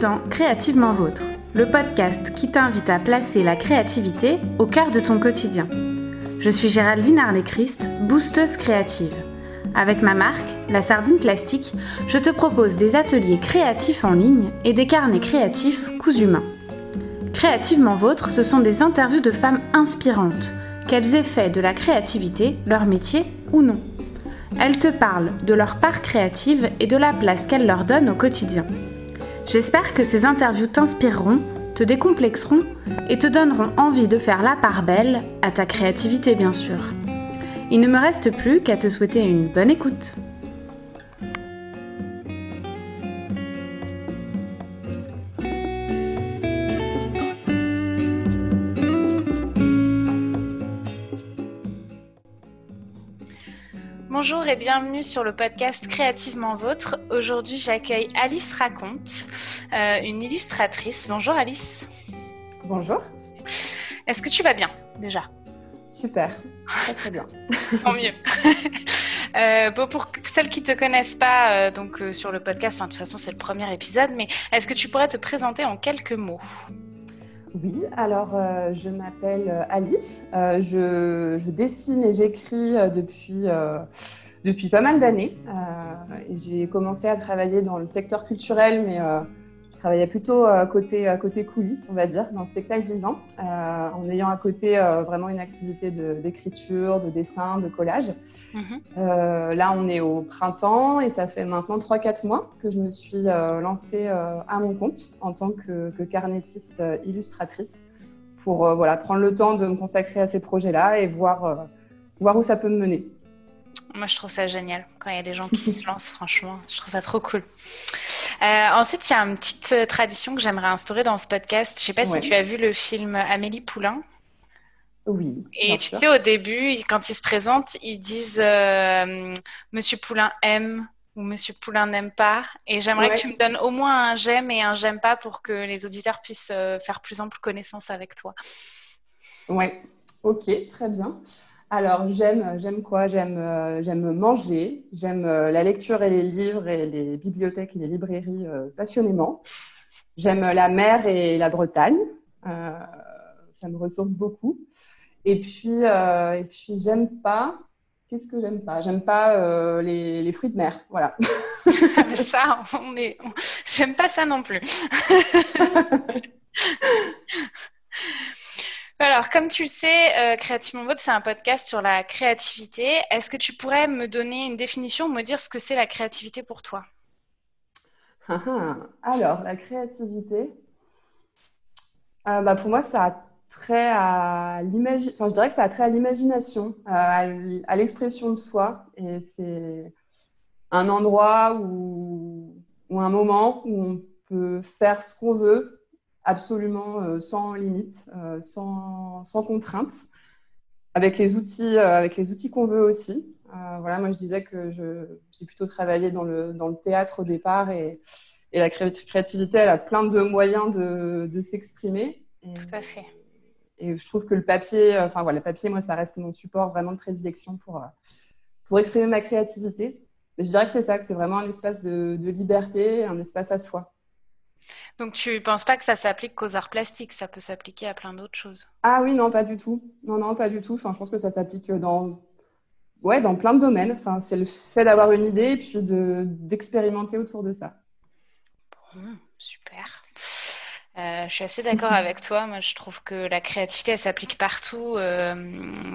Dans Créativement Vôtre, le podcast qui t'invite à placer la créativité au cœur de ton quotidien. Je suis Géraldine Arlet-Christ, boosteuse créative. Avec ma marque, la Sardine Plastique, je te propose des ateliers créatifs en ligne et des carnets créatifs coups humains. Créativement Vôtre, ce sont des interviews de femmes inspirantes, qu'elles aient fait de la créativité leur métier ou non. Elles te parlent de leur part créative et de la place qu'elles leur donnent au quotidien. J'espère que ces interviews t'inspireront, te décomplexeront et te donneront envie de faire la part belle à ta créativité bien sûr. Il ne me reste plus qu'à te souhaiter une bonne écoute. Bonjour et bienvenue sur le podcast Créativement Vôtre. Aujourd'hui, j'accueille Alice Raconte, euh, une illustratrice. Bonjour Alice. Bonjour. Est-ce que tu vas bien déjà? Super, très très bien. Tant mieux. Euh, pour celles qui ne te connaissent pas, euh, donc sur le podcast, de toute façon c'est le premier épisode, mais est-ce que tu pourrais te présenter en quelques mots? Oui, alors je m'appelle Alice. Je, je, dessine et j'écris depuis, depuis pas mal d'années. j'ai commencé à travailler dans le secteur culturel, mais travaillais plutôt euh, côté, côté coulisses, on va dire, dans le spectacle vivant, euh, en ayant à côté euh, vraiment une activité d'écriture, de, dessin, de collage. Mhm. là, on est au printemps et ça fait maintenant 3-4 mois que je me suis lancée à mon compte en tant que, que carnettiste illustratrice pour voilà, prendre le temps de me consacrer à ces projets-là et voir, voir où ça peut me mener. Moi, je trouve ça génial quand il y a des gens qui se lancent, franchement. Je trouve ça trop cool. Euh, ensuite, il y a une petite euh, tradition que j'aimerais instaurer dans ce podcast. Je ne sais pas si tu as vu le film Amélie Poulain. Oui. Et tu sais, au début, quand ils se présentent, ils disent euh, Monsieur Poulain aime ou Monsieur Poulain n'aime pas. Et j'aimerais que tu me donnes au moins un j'aime et un j'aime pas pour que les auditeurs puissent faire plus ample connaissance avec toi. Ouais, ok, très bien. Alors, j'aime, j'aime quoi? J'aime, euh, j'aime manger, j'aime euh, la lecture et les livres et les bibliothèques et les librairies euh, passionnément. J'aime la mer et la Bretagne, ça me ressource beaucoup. Et puis, et puis j'aime pas. Qu'est-ce que j'aime pas? J'aime pas les, les, fruits de mer, voilà. ça, on est. J'aime pas ça non plus. Alors, comme tu le sais, euh, Créativement Vote, c'est un podcast sur la créativité. Est-ce que tu pourrais me donner une définition, me dire ce que c'est la créativité pour toi? Ah, ah. Alors, la créativité, euh, bah, pour moi, ça a trait à l'imagination. Ça a trait à l'imagination, euh, à l'expression de soi. Et c'est un endroit ou un moment où on peut faire ce qu'on veut, absolument euh, sans limite, euh, sans, sans contrainte, avec les outils, euh, avec les outils qu'on veut aussi. voilà, moi je disais que j'ai plutôt travaillé dans le, dans le théâtre au départ et, et la créativité, elle a plein de moyens de, de s'exprimer. Tout à fait. Et je trouve que le papier, enfin voilà, le papier, moi, ça reste mon support vraiment de prédilection pour, pour exprimer ma créativité. je dirais que c'est ça, que c'est vraiment un espace de, de liberté, un espace à soi. Donc tu ne penses pas que ça s'applique qu'aux arts plastiques, ça peut s'appliquer à plein d'autres choses? Ah oui, non, pas du tout. Non, non, pas du tout. Enfin, je pense que ça s'applique dans, ouais, dans plein de domaines. Enfin, c'est le fait d'avoir une idée et puis de, d'expérimenter autour de ça. Bon, super. Euh, je suis assez d'accord avec toi. Moi, je trouve que la créativité, elle s'applique partout. Euh,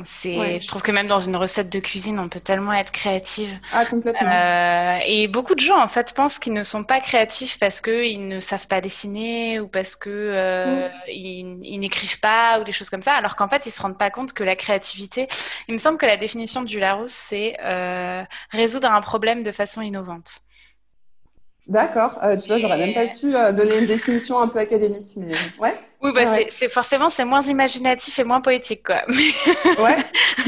c'est, je trouve que même dans une recette de cuisine, on peut tellement être créative. Ah, complètement. Euh, et beaucoup de gens, en fait, pensent qu'ils ne sont pas créatifs parce qu'ils ne savent pas dessiner ou parce que mm. ils, n'écrivent pas ou des choses comme ça, alors qu'en fait, ils se rendent pas compte que la créativité. Il me semble que la définition du Larousse, c'est résoudre un problème de façon innovante. D'accord. Euh, tu vois, j'aurais même pas su euh, donner une définition un peu académique, mais ouais. Oui, bah c'est forcément c'est moins imaginatif et moins poétique, quoi. ouais.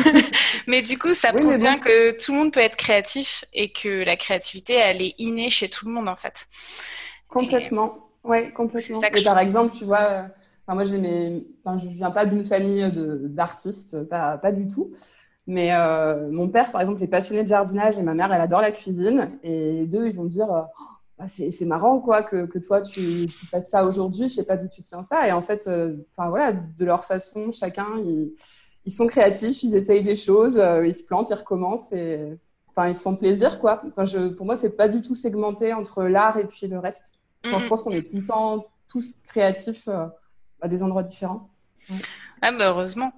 mais du coup, ça prouve bien que tout le monde peut être créatif et que la créativité, elle est innée chez tout le monde, en fait. Complètement. Ouais, complètement. Et par exemple, tu vois, euh, moi, j'ai mes, enfin, je viens pas d'une famille d'artistes, pas, pas du tout. Mais mon père, par exemple, est passionné de jardinage et ma mère, elle adore la cuisine. Et deux, ils vont dire bah, c'est marrant quoi que, que toi tu, tu, fasses ça aujourd'hui, je sais pas d'où tu tiens ça. Et en fait, enfin voilà, de leur façon, chacun, ils, ils, sont créatifs, ils essayent des choses, ils se plantent, ils recommencent et enfin ils se font plaisir quoi. Enfin, je, pour moi, c'est pas du tout segmenté entre l'art et puis le reste. Je pense qu'on est tout le temps tous créatifs à des endroits différents. Ah bah heureusement.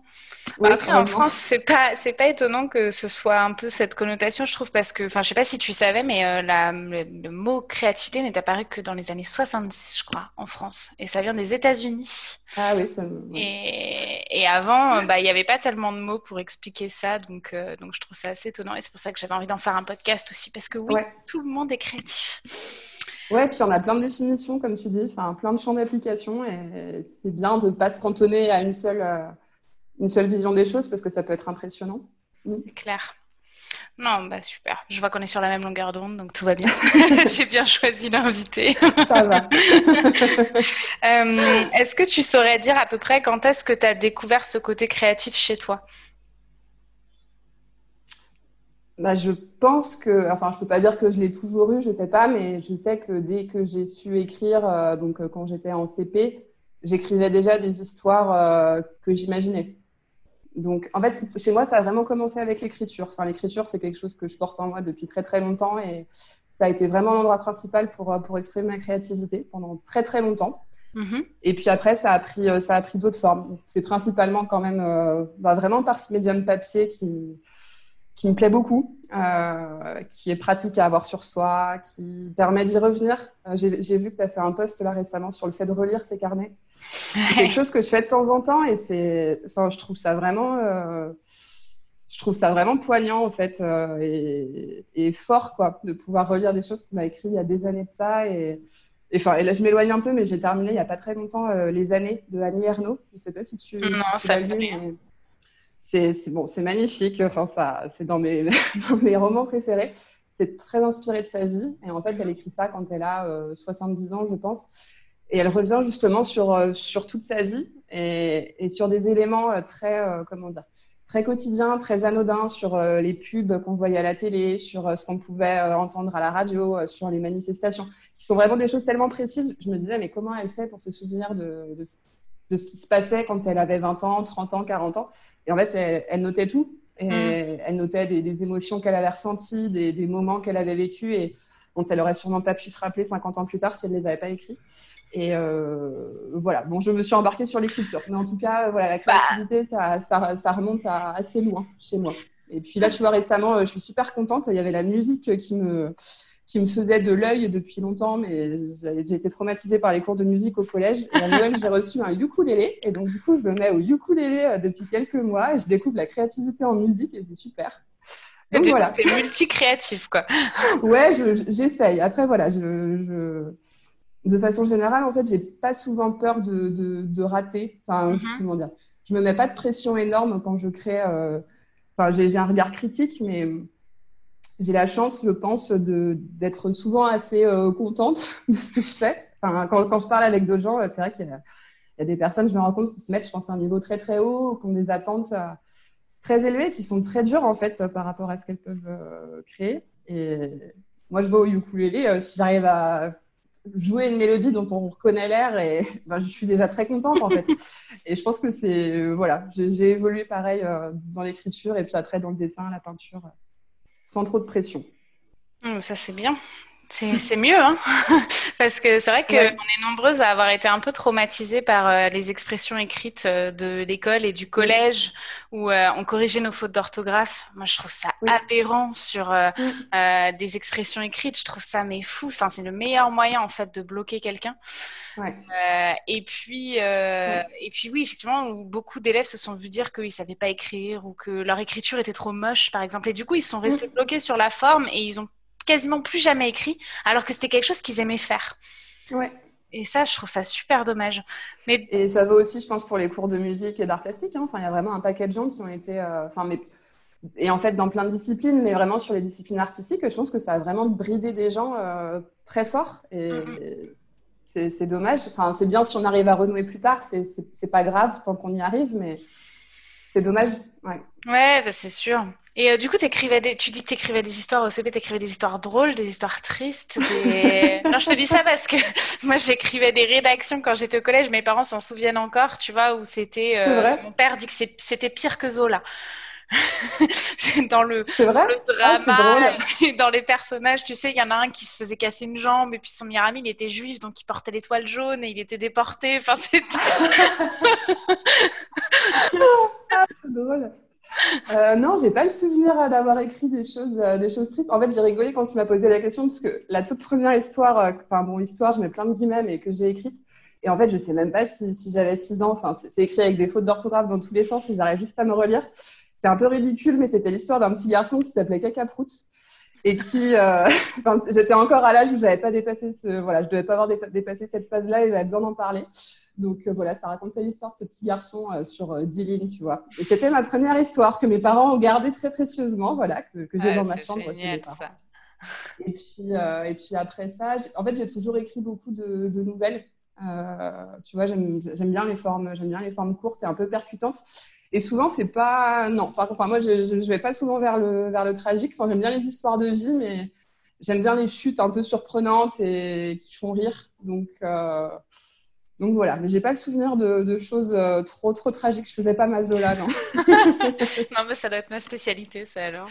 Bah, après en France c'est pas c'est pas étonnant que ce soit un peu cette connotation je trouve parce que enfin je sais pas si tu savais mais euh, la, le, mot créativité n'est apparu que dans les années 70 je crois en France et ça vient des États-Unis. Ah oui ça. Et, et avant bah il y avait pas tellement de mots pour expliquer ça donc euh, donc je trouve ça assez étonnant et c'est pour ça que j'avais envie d'en faire un podcast aussi parce que oui tout le monde est créatif. Ouais, puis on a plein de définitions, comme tu dis, enfin, plein de champs d'application, et c'est bien de ne pas se cantonner à une seule, euh, une seule vision des choses, parce que ça peut être impressionnant. Mm. C'est clair. Non, bah super. Je vois qu'on est sur la même longueur d'onde, donc tout va bien. J'ai bien choisi l'invité. Ça va. Euh, est-ce que tu saurais dire à peu près quand est-ce que tu as découvert ce côté créatif chez toi? Bah, je pense que, enfin, je peux pas dire que je l'ai toujours eu, je sais pas, mais je sais que dès que j'ai su écrire, euh, donc euh, quand j'étais en CP, j'écrivais déjà des histoires euh, que j'imaginais. Donc, en fait, chez moi, ça a vraiment commencé avec l'écriture. Enfin, l'écriture, c'est quelque chose que je porte en moi depuis très très longtemps et ça a été vraiment l'endroit principal pour pour exprimer ma créativité pendant très très longtemps. Mm-hmm. Et puis après, ça a pris ça a pris d'autres formes. C'est principalement quand même bah, vraiment par ce médium papier qui qui me plaît beaucoup, euh, qui est pratique à avoir sur soi, qui permet d'y revenir. Euh, j'ai vu que tu as fait un post là récemment sur le fait de relire ses carnets. C'est quelque chose que je fais de temps en temps et c'est, enfin, je trouve ça vraiment, euh, je trouve ça vraiment poignant en fait et, et, fort quoi, de pouvoir relire des choses qu'on a écrites il y a des années de ça et, enfin, et là, je m'éloigne un peu, mais j'ai terminé il n'y a pas très longtemps Les années de Annie Ernaux. Je ne sais pas si tu, non, si ça c'est bon, c'est magnifique. Enfin, ça, c'est dans mes, mes romans préférés. C'est très inspiré de sa vie. Et en fait, elle écrit ça quand elle a 70 euh, ans, je pense. Et elle revient justement sur, euh, sur toute sa vie et, et sur des éléments euh, très, comment dire, très quotidiens, très anodins, sur les pubs qu'on voyait à la télé, sur ce qu'on pouvait entendre à la radio, sur les manifestations, qui sont vraiment des choses tellement précises. Je me disais, mais comment elle fait pour se souvenir de, de, de ce qui se passait quand elle avait 20 ans, 30 ans, 40 ans. Et en fait, elle, notait tout. Et mm. Elle notait des, émotions qu'elle avait ressenties, des, moments qu'elle avait vécus et dont elle aurait sûrement pas pu se rappeler 50 ans plus tard si elle ne les avait pas écrits. Et euh, voilà, bon, je me suis embarquée sur l'écriture. Mais en tout cas, voilà, la bah. créativité, ça, ça, remonte à assez loin chez moi. Et puis là, tu vois, récemment, euh, je suis super contente. Il y avait la musique qui me, qui me faisait de l'œil depuis longtemps, mais j'ai été traumatisée par les cours de musique au collège. Et à Noël, j'ai reçu un ukulélé. Et donc, du coup, je me mets au ukulélé euh, depuis quelques mois et je découvre la créativité en musique et c'est super. Donc es, voilà. T'es multi-créatif, quoi. ouais, j'essaye. Après, voilà, je, de façon générale, en fait, j'ai pas souvent peur de, de, rater. Enfin, je, mhm. comment dire? Je me mets pas de pression énorme quand je crée. Euh, enfin, j'ai un regard critique, mais j'ai la chance, je pense, d'être souvent assez euh, contente de ce que je fais. Enfin, quand, quand, je parle avec d'autres gens, c'est vrai qu'il y, a des personnes, je me rends compte, qui se mettent, je pense, à un niveau très très haut, qui ont des attentes euh, très élevées, qui sont très dures en fait par rapport à ce qu'elles peuvent euh, créer. Et moi, je vais au ukulélé, si j'arrive à jouer une mélodie dont on reconnaît l'air, et ben, je suis déjà très contente en fait. et je pense que c'est voilà, j'ai évolué pareil dans l'écriture et puis après dans le dessin, la peinture sans trop de pression. Mmh, ça, c'est bien. C'est mieux, hein parce que c'est vrai qu'on est nombreuses à avoir été un peu traumatisées par euh, les expressions écrites euh, de l'école et du collège où euh, on corrigeait nos fautes d'orthographe. Moi, je trouve ça aberrant sur des expressions écrites. Je trouve ça mais fou. Enfin, c'est le meilleur moyen en fait de bloquer quelqu'un. et puis, et puis oui, effectivement, beaucoup d'élèves se sont vus dire qu'ils savaient pas écrire ou que leur écriture était trop moche, par exemple. Et du coup, ils sont restés bloqués sur la forme et ils ont quasiment plus jamais écrit, alors que c'était quelque chose qu'ils aimaient faire. Ouais. Et ça, je trouve ça super dommage. Mais... Et ça vaut aussi, je pense, pour les cours de musique et d'art plastique. Hein. Enfin, il y a vraiment un paquet de gens qui ont été. Euh, enfin, mais... Et en fait, dans plein de disciplines, mais vraiment sur les disciplines artistiques, je pense que ça a vraiment bridé des gens euh, très fort. Et, c'est dommage. Enfin, c'est bien si on arrive à renouer plus tard, c'est pas grave tant qu'on y arrive, mais c'est dommage. Ouais, ouais bah, c'est sûr. Et euh, du coup, écrivais des... tu dis que tu écrivais des histoires au CP, tu écrivais des histoires drôles, des histoires tristes. Des... non, je te dis ça parce que moi, j'écrivais des rédactions quand j'étais au collège. Mes parents s'en souviennent encore, tu vois, où c'était. Euh, mon père dit que c'était pire que Zola. dans le, le ah, drama et dans les personnages. Tu sais, il y en a un qui se faisait casser une jambe et puis son meilleur ami, il était juif, donc il portait l'étoile jaune et il était déporté. Enfin, c'était. ah, c'est drôle. Euh, non, j'ai pas le souvenir d'avoir écrit des choses, euh, des choses tristes. En fait, j'ai rigolé quand tu m'as posé la question parce que la toute première histoire, euh, enfin bon, histoire, je mets plein de guillemets, mais que j'ai écrite. Et en fait, je sais même pas si, si j'avais 6 ans. Enfin, c'est écrit avec des fautes d'orthographe dans tous les sens. Et j'arrive juste à me relire. C'est un peu ridicule, mais c'était l'histoire d'un petit garçon qui s'appelait Cacaprout et qui, euh, j'étais encore à l'âge où j'avais pas dépassé ce, voilà, je devais pas avoir dépassé cette phase-là et j'avais besoin d'en parler. Donc euh, voilà, ça racontait l'histoire de ce petit garçon euh, sur 10 lignes, tu vois. Et c'était ma première histoire que mes parents ont gardée très précieusement, voilà, que, que j'ai dans ma chambre génial, Ça. Et puis, et puis après ça, en fait, j'ai toujours écrit beaucoup de, de nouvelles. tu vois, j'aime bien les formes, j'aime bien les formes courtes et un peu percutantes. Et souvent, c'est pas. Non, enfin, moi, je, je, vais pas souvent vers le, vers le tragique. Enfin, j'aime bien les histoires de vie, mais j'aime bien les chutes un peu surprenantes et qui font rire. Donc, euh... donc voilà. Mais j'ai pas le souvenir de, de choses euh, trop, trop tragiques. Je faisais pas ma Zola, non. non, mais ça doit être ma spécialité, ça alors.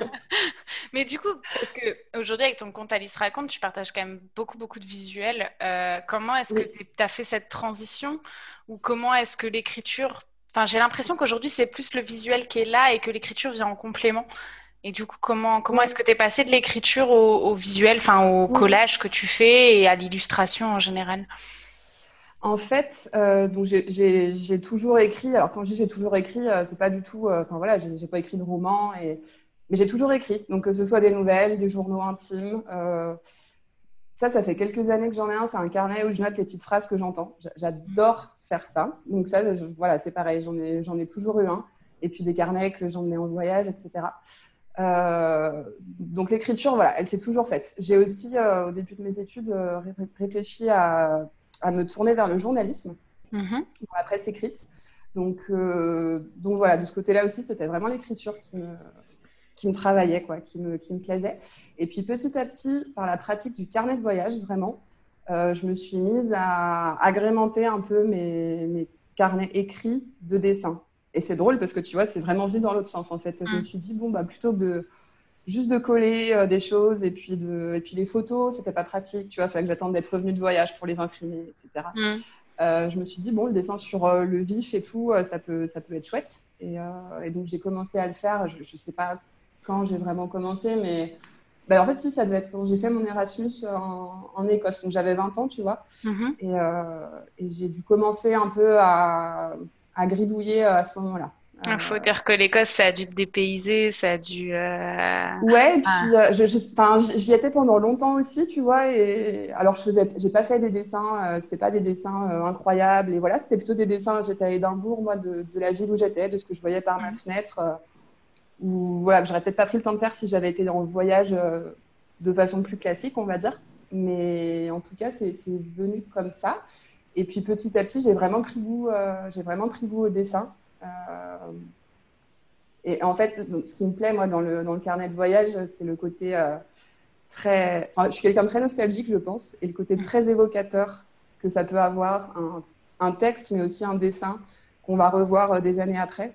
mais du coup, parce que aujourd'hui, avec ton compte Alice Raconte, tu partages quand même beaucoup, beaucoup de visuels. Euh, comment est-ce que tu as fait cette transition? Ou comment est-ce que l'écriture Enfin, j'ai l'impression qu'aujourd'hui, c'est plus le visuel qui est là et que l'écriture vient en complément. Et du coup, comment, comment est-ce que tu es passé de l'écriture au, visuel, enfin au collage que tu fais et à l'illustration en général? En fait, euh, donc j'ai toujours écrit. Alors quand je dis j'ai toujours écrit, euh, c'est pas du tout. Euh, enfin voilà, j'ai pas écrit de roman et mais j'ai toujours écrit. Donc que ce soit des nouvelles, des journaux intimes. Ça, ça fait quelques années que j'en ai un. C'est un carnet où je note les petites phrases que j'entends. J'adore faire ça. Donc ça, voilà, c'est pareil. J'en ai, j'en ai toujours eu un. Et puis des carnets que j'emmenais en voyage, etc. Euh, donc l'écriture, voilà, elle s'est toujours faite. J'ai aussi, euh, au début de mes études, euh, réfléchi à, à, me tourner vers le journalisme, dans la presse écrite. Donc, donc voilà, de ce côté-là aussi, c'était vraiment l'écriture qui me, qui me travaillait, quoi, qui me, qui me plaisait. Et puis petit à petit, par la pratique du carnet de voyage, vraiment, euh, je me suis mise à agrémenter un peu mes, mes carnets écrits de dessins. Et c'est drôle parce que tu vois, c'est vraiment vu dans l'autre sens en fait. Je me mm. suis dit, bon, bah, plutôt que de juste de coller euh, des choses et puis, de, et puis les photos, c'était pas pratique, tu vois, il fallait que j'attende d'être revenue de voyage pour les imprimer, etc. Mm. Euh, je me suis dit, bon, le dessin sur le vif et tout, ça, peut, ça peut être chouette. Et, et donc, j'ai commencé à le faire. Je ne sais pas quand j'ai vraiment commencé, mais bah, en fait, si, ça devait être quand j'ai fait mon Erasmus en, Écosse. Donc, j'avais 20 ans, tu vois. Mhm. Euh, et, j'ai dû commencer un peu à, gribouiller euh, à ce moment-là. Il faut dire que l'Écosse, ça a dû te dépayser, ça a dû. Euh, ouais, et puis ah. j'y étais pendant longtemps aussi, tu vois. Et alors, je faisais, j'ai pas fait des dessins, c'était pas des dessins incroyables. Et voilà, c'était plutôt des dessins. J'étais à Édimbourg, moi, de, de, la ville où j'étais, de ce que je voyais par ma mhm. fenêtre ou voilà, j'aurais peut-être pas pris le temps de faire si j'avais été en voyage euh, de façon plus classique, on va dire. Mais en tout cas, c'est venu comme ça. Et puis petit à petit, j'ai vraiment pris goût, euh, j'ai vraiment pris goût au dessin. Euh, et en fait, ce qui me plaît moi dans le, dans le carnet de voyage, c'est le côté très. Je suis quelqu'un de très nostalgique, je pense, et le côté très évocateur que ça peut avoir un, un texte, mais aussi un dessin qu'on va revoir des années après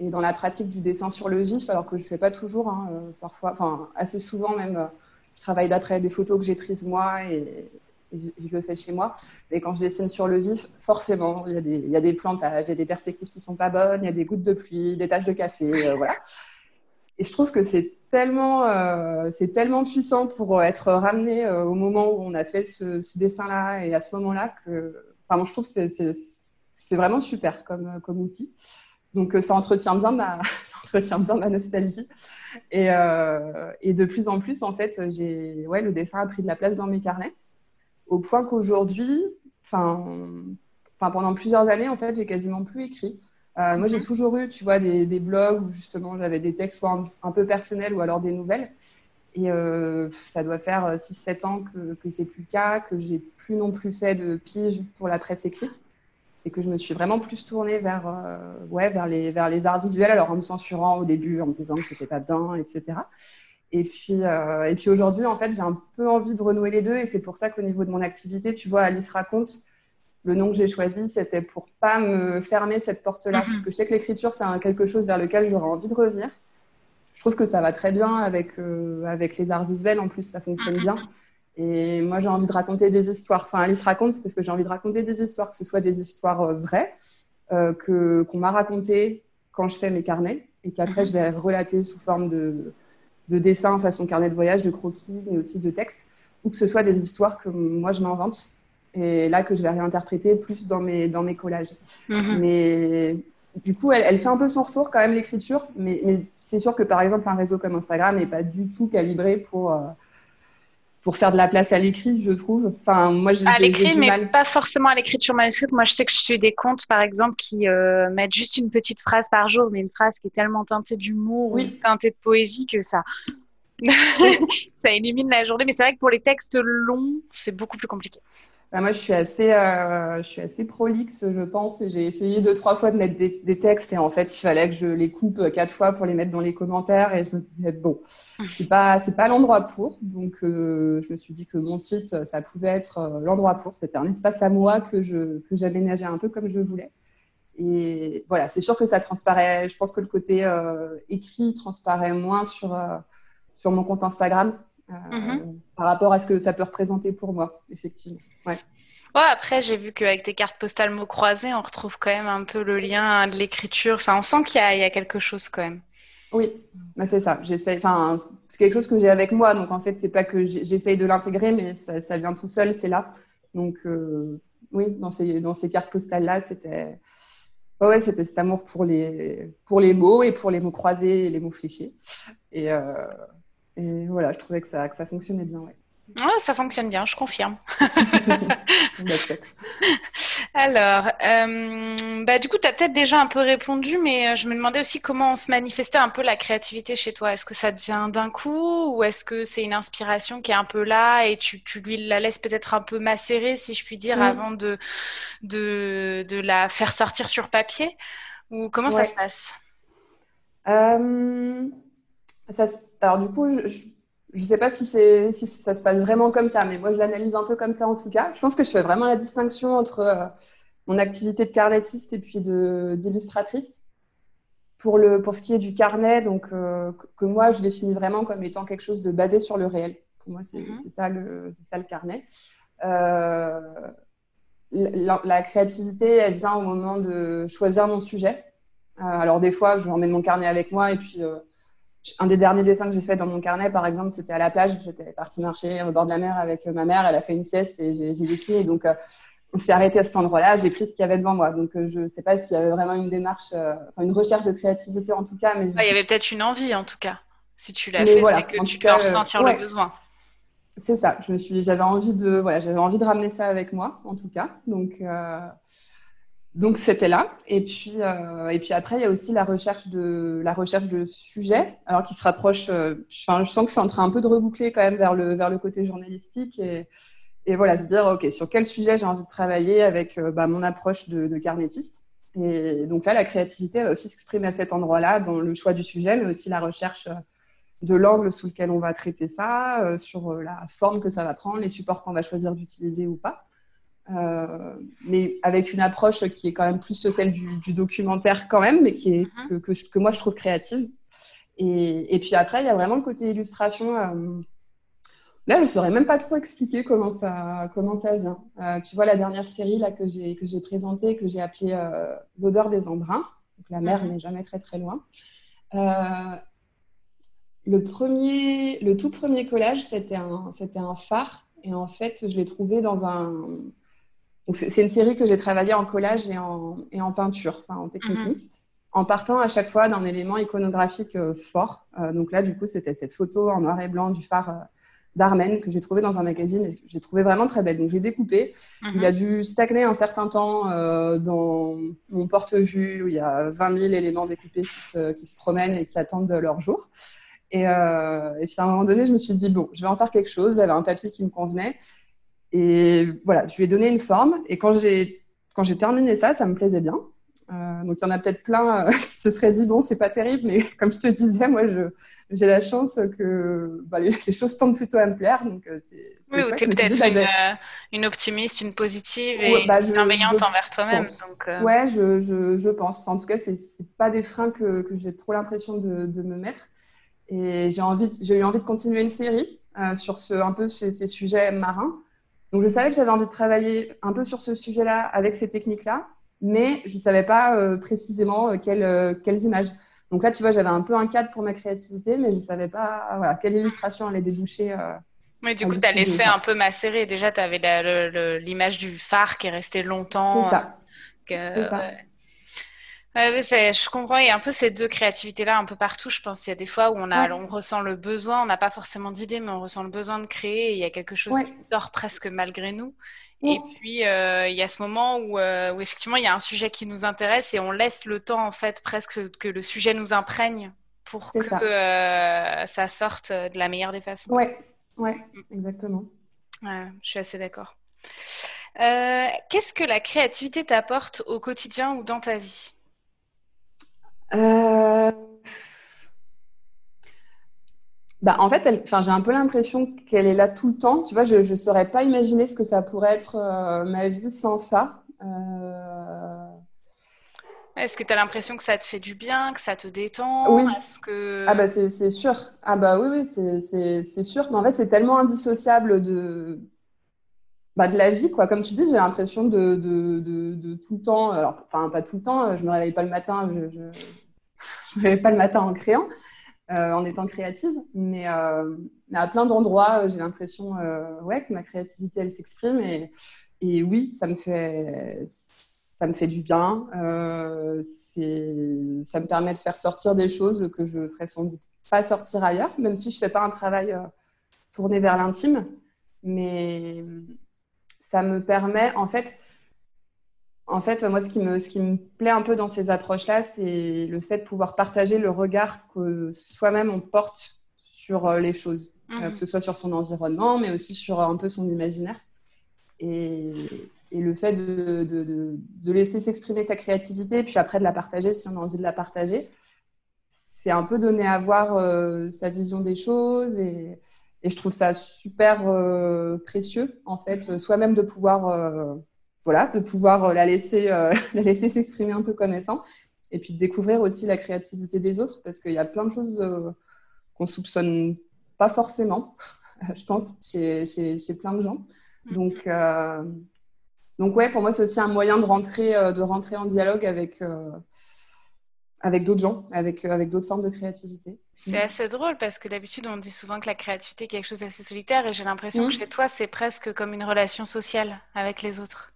et dans la pratique du dessin sur le vif, alors que je ne fais pas toujours, hein, euh, parfois, enfin assez souvent même, euh, je travaille d'après des photos que j'ai prises moi et, je, le fais chez moi. Et quand je dessine sur le vif, forcément, il y a des, plantages, il y a des perspectives qui ne sont pas bonnes, il y a des gouttes de pluie, des taches de café, euh, voilà. Et je trouve que c'est tellement, tellement puissant pour être ramené au moment où on a fait ce, dessin-là et à ce moment-là que, enfin, je trouve que c'est vraiment super comme outil. Donc euh, ça entretient bien ma, ça entretient bien ma nostalgie. Et, euh, et, de plus en plus, en fait, j'ai, ouais, le dessin a pris de la place dans mes carnets, au point qu'aujourd'hui, enfin, pendant plusieurs années, en fait, j'ai quasiment plus écrit. Euh, moi, j'ai mhm. toujours eu, tu vois, des, des blogs où justement j'avais des textes soit un, peu personnels ou alors des nouvelles. Et ça doit faire 6-7 ans que, que c'est plus le cas, que j'ai plus non plus fait de pige pour la presse écrite. Et que je me suis vraiment plus tournée vers, ouais, vers, les, vers les arts visuels, alors en me censurant au début, en me disant que c'était pas bien, etc. Et puis, et puis aujourd'hui, en fait, j'ai un peu envie de renouer les deux, et c'est pour ça qu'au niveau de mon activité, tu vois, Alice raconte, le nom que j'ai choisi, c'était pour pas me fermer cette porte-là, mhm. parce que je sais que l'écriture, c'est quelque chose vers lequel j'aurais envie de revenir. Je trouve que ça va très bien avec, euh, avec les arts visuels, en plus, ça fonctionne mhm. bien. Et moi, j'ai envie de raconter des histoires. Enfin, Alice raconte, c'est parce que j'ai envie de raconter des histoires, que ce soit des histoires euh, vraies, euh, que, qu'on m'a racontées quand je fais mes carnets, et qu'après, mhm. je vais relater sous forme de, de dessin, façon carnet de voyage, de croquis, mais aussi de textes, ou que ce soit des histoires que moi, je m'invente et là que je vais réinterpréter plus dans mes, dans mes collages. Mhm. Mais du coup, elle, fait un peu son retour quand même, l'écriture, mais, mais c'est sûr que par exemple, un réseau comme Instagram n'est pas du tout calibré pour, euh, pour faire de la place à l'écrit, je trouve. Enfin, moi, j'ai, à l'écrit, mais pas forcément à l'écriture manuscrite. Moi, je sais que je suis des comptes, par exemple, qui euh, mettent juste une petite phrase par jour, mais une phrase qui est tellement teintée d'humour ou teintée de poésie que ça. ça élimine la journée. Mais c'est vrai que pour les textes longs, c'est beaucoup plus compliqué. Bah, moi, je suis assez, euh, je suis assez prolixe, je pense. Et j'ai essayé deux, trois fois de mettre des, des, textes et en fait, il fallait que je les coupe quatre fois pour les mettre dans les commentaires. Et je me disais bon, c'est pas, c'est pas l'endroit pour. Donc, euh, je me suis dit que mon site, ça pouvait être euh, l'endroit pour. C'était un espace à moi que je, que j'aménageais un peu comme je voulais. Et voilà, c'est sûr que ça transparaît. Je pense que le côté euh, écrit transparaît moins sur, euh, sur mon compte Instagram. Mhm. par rapport à ce que ça peut représenter pour moi, effectivement. Ouais. Ouais, après, j'ai vu qu'avec tes cartes postales mots croisés, on retrouve quand même un peu le lien de l'écriture. Enfin, on sent qu'il y, y, a quelque chose quand même. Oui, bah, c'est ça. Enfin, c'est quelque chose que j'ai avec moi. Donc, en fait, c'est pas que j'essaye de l'intégrer, mais ça, ça, vient tout seul, c'est là. Donc, euh, oui, dans ces, dans ces cartes postales-là, c'était. Ouais, c'était cet amour pour les, pour les mots et pour les mots croisés et les mots fléchés. Et, euh, et voilà, je trouvais que ça, que ça fonctionnait bien. Ouais. ça fonctionne bien, je confirme. Alors, euh, bah, du coup, tu as peut-être déjà un peu répondu, mais euh, je me demandais aussi comment se manifestait un peu la créativité chez toi. Est-ce que ça vient d'un coup ou est-ce que c'est une inspiration qui est un peu là et tu, tu lui la laisses peut-être un peu macérer, si je puis dire, avant de, de, de, la faire sortir sur papier? Ou comment ça se passe? Euh alors du coup, je ne sais pas si, si ça se passe vraiment comme ça, mais moi je l'analyse un peu comme ça en tout cas. Je pense que je fais vraiment la distinction entre euh, mon activité de carnetiste et puis d'illustratrice. Pour, le, pour ce qui est du carnet, donc, euh, que moi je définis vraiment comme étant quelque chose de basé sur le réel. Pour moi, c'est mm-hmm. ça, le, ça le carnet. Euh, la, la, créativité, elle vient au moment de choisir mon sujet. alors des fois, je emmène mon carnet avec moi et puis un des derniers dessins que j'ai fait dans mon carnet, par exemple, c'était à la plage. J'étais partie marcher au bord de la mer avec ma mère. Elle a fait une sieste et j'ai dessiné. Donc, euh, on s'est arrêté à cet endroit-là. J'ai pris ce qu'il y avait devant moi. Donc, euh, je ne sais pas s'il y avait vraiment une démarche, euh, enfin, une recherche de créativité en tout cas. Mais il y avait peut-être une envie en tout cas. Si tu l'as fait, c'est que tu peux ressentir le besoin. C'est ça. Je me suis, j'avais envie de, voilà, j'avais envie de ramener ça avec moi, en tout cas. Donc, donc c'était là. Et puis, euh, et puis après, il y a aussi la recherche de, la recherche de sujets, alors qui se rapproche. Euh, je sens que je suis en train un peu de reboucler quand même vers le, vers le côté journalistique. Et, et voilà, se dire, OK, sur quel sujet j'ai envie de travailler avec euh, bah, mon approche de, de, carnetiste. Et donc là, la créativité va aussi s'exprimer à cet endroit-là, dans le choix du sujet, mais aussi la recherche de l'angle sous lequel on va traiter ça, sur la forme que ça va prendre, les supports qu'on va choisir d'utiliser ou pas. Euh, mais avec une approche qui est quand même plus celle du, documentaire quand même, mais qui est, mhm. que, que, moi je trouve créative. Et, et, puis après, il y a vraiment le côté illustration. Euh, là, je ne saurais même pas trop expliquer comment ça, comment ça vient. Euh, tu vois, la dernière série là, que j'ai présentée, que j'ai appelée L'odeur des embruns. Donc, la mer mhm. n'est jamais très très loin. le, premier, le tout premier collage, c'était un, un phare. Et en fait, je l'ai trouvé dans un, c'est une série que j'ai travaillée en collage et en, et en peinture, enfin en technique mhm. mixte, en partant à chaque fois d'un élément iconographique euh, fort. Euh, donc là, du coup, c'était cette photo en noir et blanc du phare euh, d'Armen que j'ai trouvé dans un magazine et j'ai trouvé vraiment très belle. Donc j'ai découpé. Il a mhm. dû stagner un certain temps dans mon porte-vue où il y a 20 000 éléments découpés qui se, qui se promènent et qui attendent leur jour. Et, et, puis à un moment donné, je me suis dit, bon, je vais en faire quelque chose. J'avais un papier qui me convenait. Et voilà, je lui ai donné une forme. Et quand j'ai quand j'ai terminé ça, ça me plaisait bien. Euh, donc il y en a peut-être plein euh, qui se seraient dit bon c'est pas terrible mais comme je te disais moi j'ai la chance que bah, les, choses tendent plutôt à me plaire. Donc euh, c'est oui ou es peut-être une, optimiste une positive et bah, bienveillante envers toi-même ouais je, je, je, pense. En tout cas c'est pas des freins que, que j'ai trop l'impression de, de, me mettre. Et j'ai envie j'ai eu envie de continuer une série sur ce un peu ces, ces sujets marins donc je savais que j'avais envie de travailler un peu sur ce sujet-là avec ces techniques-là mais je ne savais pas euh, précisément euh, euh, quelles images. Donc là, tu vois, j'avais un peu un cadre pour ma créativité, mais je ne savais pas voilà, quelle illustration allait déboucher. mais du coup, tu as laissé un peu macérer. Déjà, tu avais l'image du phare qui est resté longtemps. C'est ça. C'est ça. Ouais, je comprends. Il y a un peu ces deux créativités-là un peu partout. Je pense qu'il y a des fois où on, a, on ressent le besoin, on n'a pas forcément d'idée, mais on ressent le besoin de créer. Et il y a quelque chose qui dort presque malgré nous. Et puis, euh, il y a ce moment euh, où, effectivement, il y a un sujet qui nous intéresse et on laisse le temps, en fait, presque que le sujet nous imprègne pour que ça. Euh, ça. sorte de la meilleure des façons. Ouais, ouais, mm. exactement. je suis assez d'accord. Qu'est-ce que la créativité t'apporte au quotidien ou dans ta vie? Bah, en fait, j'ai un peu l'impression qu'elle est là tout le temps. Tu vois, je ne saurais pas imaginer ce que ça pourrait être euh, ma vie sans ça. Euh. Est-ce que tu as l'impression que ça te fait du bien, que ça te détend? Oui. Que... Ah bah c'est sûr. Ah bah oui, oui c'est sûr. Mais en fait, c'est tellement indissociable de, bah, de la vie. Quoi. Comme tu dis, j'ai l'impression de, de, tout le temps, alors enfin pas tout le temps, je me réveille pas le matin, je, je, me réveille pas le matin en créant. Euh, en étant créative. Mais, euh, à plein d'endroits, euh, j'ai l'impression ouais, que ma créativité, elle s'exprime. Et, et, oui, ça me fait, ça me fait du bien. ça me permet de faire sortir des choses que je ferais sans doute pas sortir ailleurs, même si je fais pas un travail tourné vers l'intime. Mais ça me permet, en fait, en fait, moi, ce qui, me, ce qui me plaît un peu dans ces approches-là, c'est le fait de pouvoir partager le regard que soi-même on porte sur euh, les choses, euh, mhm. que ce soit sur son environnement, mais aussi sur un peu son imaginaire. Et, le fait de, de, laisser s'exprimer sa créativité, puis après de la partager si on a envie de la partager, c'est un peu donner à voir euh, sa vision des choses. Et, et, je trouve ça super précieux, en fait, mhm. soi-même de pouvoir voilà, de pouvoir euh, la laisser, euh, la laisser s'exprimer un peu sent. Et puis de découvrir aussi la créativité des autres, parce qu'il y a plein de choses euh, qu'on soupçonne pas forcément, je pense, chez, chez, chez, plein de gens. Mm. Donc, donc ouais, pour moi, c'est aussi un moyen de rentrer, de rentrer en dialogue avec, avec d'autres gens, avec, avec d'autres formes de créativité. C'est mm. assez drôle parce que d'habitude, on dit souvent que la créativité est quelque chose d'assez solitaire et j'ai l'impression que mm. chez toi, c'est presque comme une relation sociale avec les autres.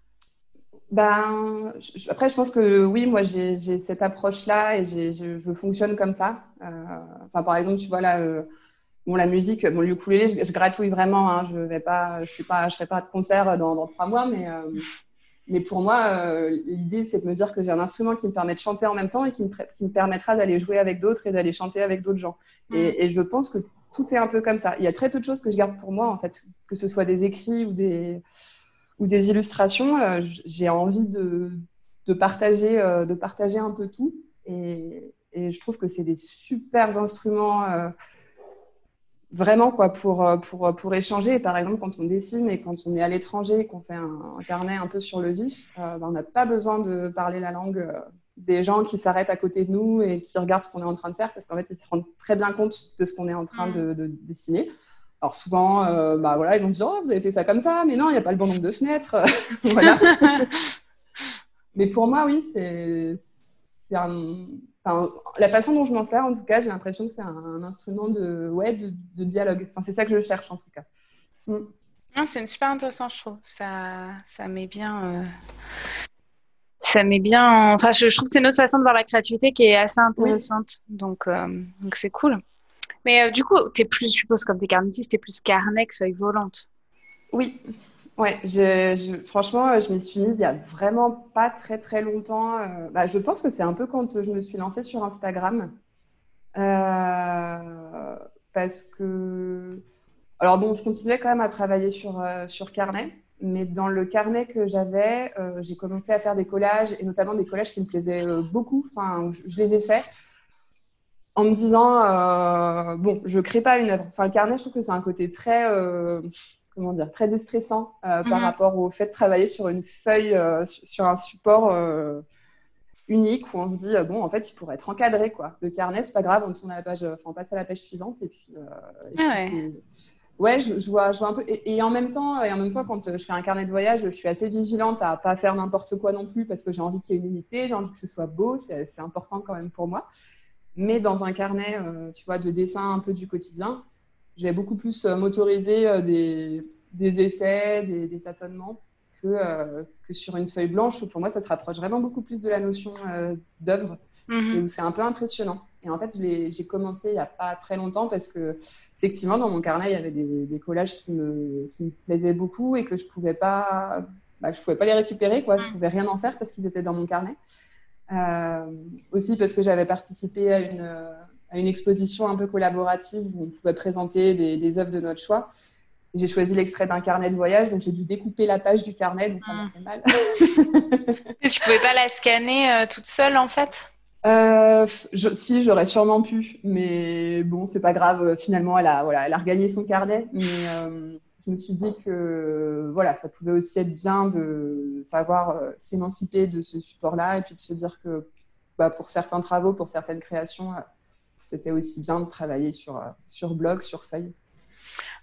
Ben, après, je pense que oui, moi, j'ai cette approche-là et je, fonctionne comme ça. Euh, enfin, par exemple, tu vois, là, euh, bon, la musique, mon le ukulélé, je, je, gratouille vraiment. Hein, je vais pas, je suis pas, je serai pas de concert dans, dans trois mois, mais, euh, mais pour moi, l'idée, c'est de me dire que j'ai un instrument qui me permet de chanter en même temps et qui me, qui me permettra d'aller jouer avec d'autres et d'aller chanter avec d'autres gens. Et, mm. et, je pense que tout est un peu comme ça. Il y a très peu de choses que je garde pour moi, en fait, que ce soit des écrits ou des ou des illustrations, euh, j'ai envie de, de partager, euh, de partager un peu tout. Et, et je trouve que c'est des super instruments euh, vraiment quoi pour, pour, pour échanger. par exemple, quand on dessine et quand on est à l'étranger, qu'on fait un, carnet un peu sur le vif, ben, on n'a pas besoin de parler la langue des gens qui s'arrêtent à côté de nous et qui regardent ce qu'on est en train de faire parce qu'en fait, ils se rendent très bien compte de ce qu'on est en train mm. de, de, dessiner. Alors souvent, euh, bah voilà, ils vont dire oh, vous avez fait ça comme ça, mais non, il n'y a pas le bon nombre de fenêtres. voilà. mais pour moi, oui, c'est un... la façon dont je m'en sers, en tout cas, j'ai l'impression que c'est un, instrument de, ouais, de, dialogue. Enfin, c'est ça que je cherche, en tout cas. Mm. C'est super intéressant, je trouve. Ça, ça met bien. Euh, ça met bien. Enfin, je, trouve que c'est une autre façon de voir la créativité qui est assez intéressante. Donc, euh, donc c'est cool. Mais euh, du coup, tu es plus, je suppose, comme des carnétistes, tu es plus carnet que feuille volante. Oui, ouais, franchement, je m'y suis mise il y a vraiment pas très très longtemps. Euh, bah, je pense que c'est un peu quand je me suis lancée sur Instagram. Euh, parce que. Alors bon, je continuais quand même à travailler sur, sur carnet. Mais dans le carnet que j'avais, j'ai commencé à faire des collages, et notamment des collages qui me plaisaient beaucoup. Enfin, je, je, les ai faits en me disant, bon, je ne crée pas une œuvre. Enfin, le carnet, je trouve que c'est un côté très comment dire, très déstressant par mhm. rapport au fait de travailler sur une feuille, sur un support unique où on se dit bon en fait il pourrait être encadré quoi. Le carnet c'est pas grave on tourne à la page enfin on passe à la page suivante et puis, euh, ah ouais, je, vois, je vois un peu et, en même temps et en même temps quand je fais un carnet de voyage je suis assez vigilante à pas faire n'importe quoi non plus parce que j'ai envie qu'il y ait une unité j'ai envie que ce soit beau c'est important quand même pour moi. Mais dans un carnet euh, tu vois de dessin un peu du quotidien je vais beaucoup plus euh, m'autoriser des, des, essais des, des tâtonnements euh, que, sur une feuille blanche, où pour moi, ça se rapproche vraiment beaucoup plus de la notion euh, d'œuvre, mhm. et où c'est un peu impressionnant. Et en fait, j'ai commencé il n'y a pas très longtemps parce que, effectivement, dans mon carnet, il y avait des, collages qui me, qui me, plaisaient beaucoup et que je ne pouvais, pas, bah, je pouvais pas les récupérer. Quoi. Je ne mhm. pouvais rien en faire parce qu'ils étaient dans mon carnet. Euh, aussi parce que j'avais participé à une, à une exposition un peu collaborative où on pouvait présenter des, des œuvres de notre choix. J'ai choisi l'extrait d'un carnet de voyage, donc j'ai dû découper la page du carnet, donc ça m'a ah. fait mal. Et tu pouvais pas la scanner euh, toute seule en fait? Euh, Si, j'aurais sûrement pu, mais bon, c'est pas grave. Finalement, elle a, voilà, elle a regagné son carnet, mais euh, je me suis dit que voilà, ça pouvait aussi être bien de savoir s'émanciper de ce support-là et puis de se dire que bah, pour certains travaux, pour certaines créations, c'était aussi bien de travailler sur, sur blog, sur feuille.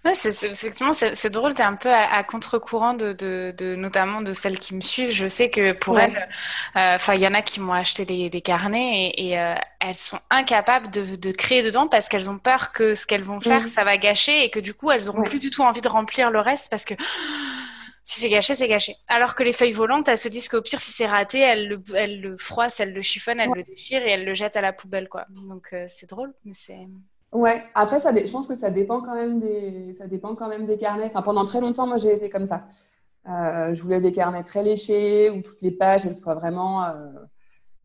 Ouais, c'est, effectivement, c'est, drôle, tu es un peu à, contre-courant de, de, de, notamment de celles qui me suivent. Je sais que pour elles, euh, il y en a qui m'ont acheté des, des carnets et, et euh, elles sont incapables de, de, créer dedans parce qu'elles ont peur que ce qu'elles vont faire, mm. ça va gâcher et que du coup, elles n'auront plus du tout envie de remplir le reste parce que si c'est gâché, c'est gâché. Alors que les feuilles volantes, elles se disent qu'au pire, si c'est raté, elles le, froissent, elles le chiffonnent, elles le déchirent et elles le jettent à la poubelle, quoi. Donc, euh, c'est drôle, mais c'est... Ouais, après, je pense que ça dépend, quand même des... ça dépend quand même des carnets. Enfin, pendant très longtemps, moi, j'ai été comme ça. Euh, je voulais des carnets très léchés, où toutes les pages, soient vraiment... Euh,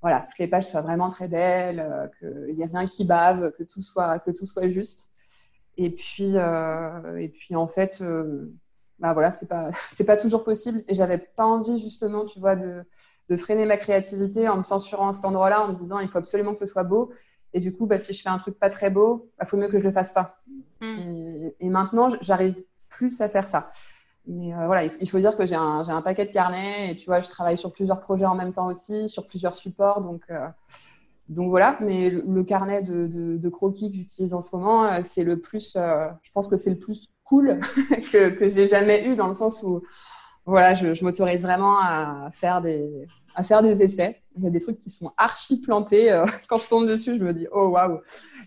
voilà, toutes les pages soient vraiment très belles, qu'il n'y ait rien qui bave, que tout soit, que tout soit juste. Et puis, et puis en fait, bah voilà, c'est pas, c'est pas toujours possible. Et j'avais pas envie, justement, tu vois, de, de freiner ma créativité en me censurant à cet endroit-là, en me disant, il faut absolument que ce soit beau. Et du coup, bah, si je fais un truc pas très beau, il bah, faut mieux que je le fasse pas. Mm. Et, maintenant, j'arrive plus à faire ça. Mais euh, voilà, il faut dire que j'ai un, un, paquet de carnets et tu vois, je travaille sur plusieurs projets en même temps aussi, sur plusieurs supports. Donc, euh, donc voilà, mais le, carnet de, de, croquis que j'utilise en ce moment, euh, c'est le plus, je pense que c'est le plus cool que, que j'ai jamais eu dans le sens où voilà, je, m'autorise vraiment à faire, des, à faire des essais. Il y a des trucs qui sont archi plantés. Euh, quand je tombe dessus, je me dis oh waouh.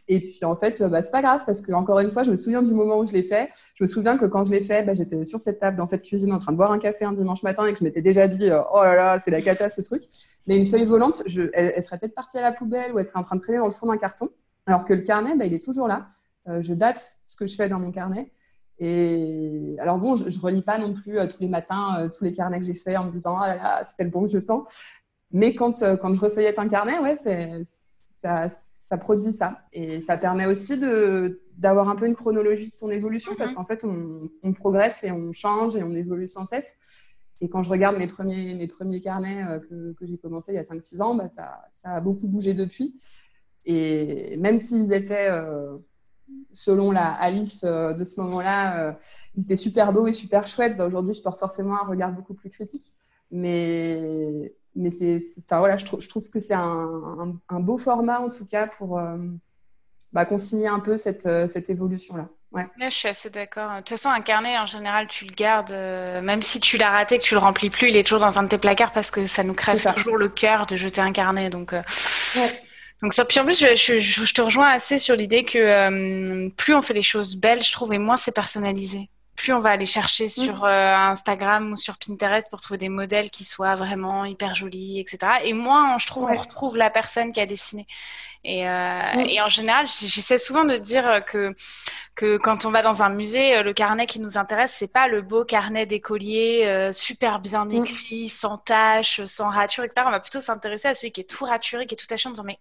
Et puis en fait, bah, c'est pas grave parce que encore une fois, je me souviens du moment où je l'ai fait. Je me souviens que quand je l'ai fait, bah, j'étais sur cette table dans cette cuisine en train de boire un café un dimanche matin et que je m'étais déjà dit euh, oh là là, c'est la cata ce truc. Mais une feuille volante, je, elle, serait peut-être partie à la poubelle ou elle serait en train de traîner dans le fond d'un carton. Alors que le carnet, bah, il est toujours là. Euh, je date ce que je fais dans mon carnet. Et alors bon, je, ne relis pas non plus euh, tous les matins euh, tous les carnets que j'ai faits en me disant ah là là, c'était le bon jetant. Mais quand, euh, quand je refeuillette un carnet, ouais, ça, ça produit ça. Et ça permet aussi d'avoir un peu une chronologie de son évolution parce mhm. qu'en fait, on, on, progresse et on change et on évolue sans cesse. Et quand je regarde mes premiers, mes premiers carnets que, que j'ai commencé il y a 5-6 ans, bah, ça, ça, a beaucoup bougé depuis. Et même s'ils étaient selon la Alice euh, de ce moment-là, euh, ils étaient super beaux et super chouettes. Bah, aujourd'hui, je porte forcément un regard beaucoup plus critique. Mais, mais c'est, voilà, je, trouve, je trouve que c'est un, un, beau format, en tout cas, pour euh, bah, consigner un peu cette, cette évolution-là. Ouais. je suis assez d'accord. De toute façon, un carnet, en général, tu le gardes, même si tu l'as raté, que tu le remplis plus, il est toujours dans un de tes placards parce que ça nous crève toujours le cœur de jeter un carnet. Donc, donc ça, puis en plus, je, je, je te rejoins assez sur l'idée que euh, plus on fait les choses belles, je trouve, et moins c'est personnalisé. Plus on va aller chercher mm. sur euh, Instagram ou sur Pinterest pour trouver des modèles qui soient vraiment hyper jolis, etc. Et moins, je trouve, on retrouve la personne qui a dessiné. Et, euh, mm. et en général, j'essaie souvent de dire que que quand on va dans un musée, le carnet qui nous intéresse, c'est pas le beau carnet d'écolier super bien mm. écrit, sans taches, sans rature, etc. On va plutôt s'intéresser à celui qui est tout raturé, qui est tout taché en disant mais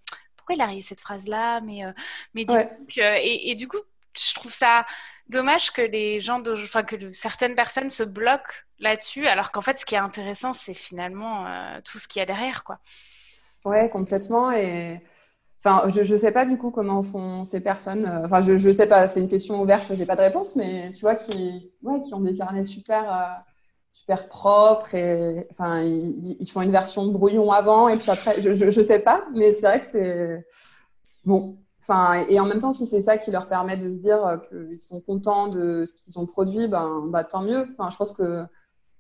pourquoi il a cette phrase-là Mais, euh, mais euh, et, du coup, je trouve ça dommage que les gens, enfin que certaines personnes se bloquent là-dessus, alors qu'en fait, ce qui est intéressant, c'est finalement euh, tout ce qu'il y a derrière, quoi. Ouais, complètement. Et enfin, je ne sais pas du coup comment font ces personnes. Euh, enfin, je ne sais pas. C'est une question ouverte. J'ai pas de réponse, mais tu vois qui, ouais, qui ont des carnets super. Euh, super propres et enfin ils, font une version brouillon avant et puis après je, je, je sais pas mais c'est vrai que c'est bon Enfin, et en même temps, si c'est ça qui leur permet de se dire qu'ils sont contents de ce qu'ils ont produit, ben, bah, tant mieux. Enfin, je pense que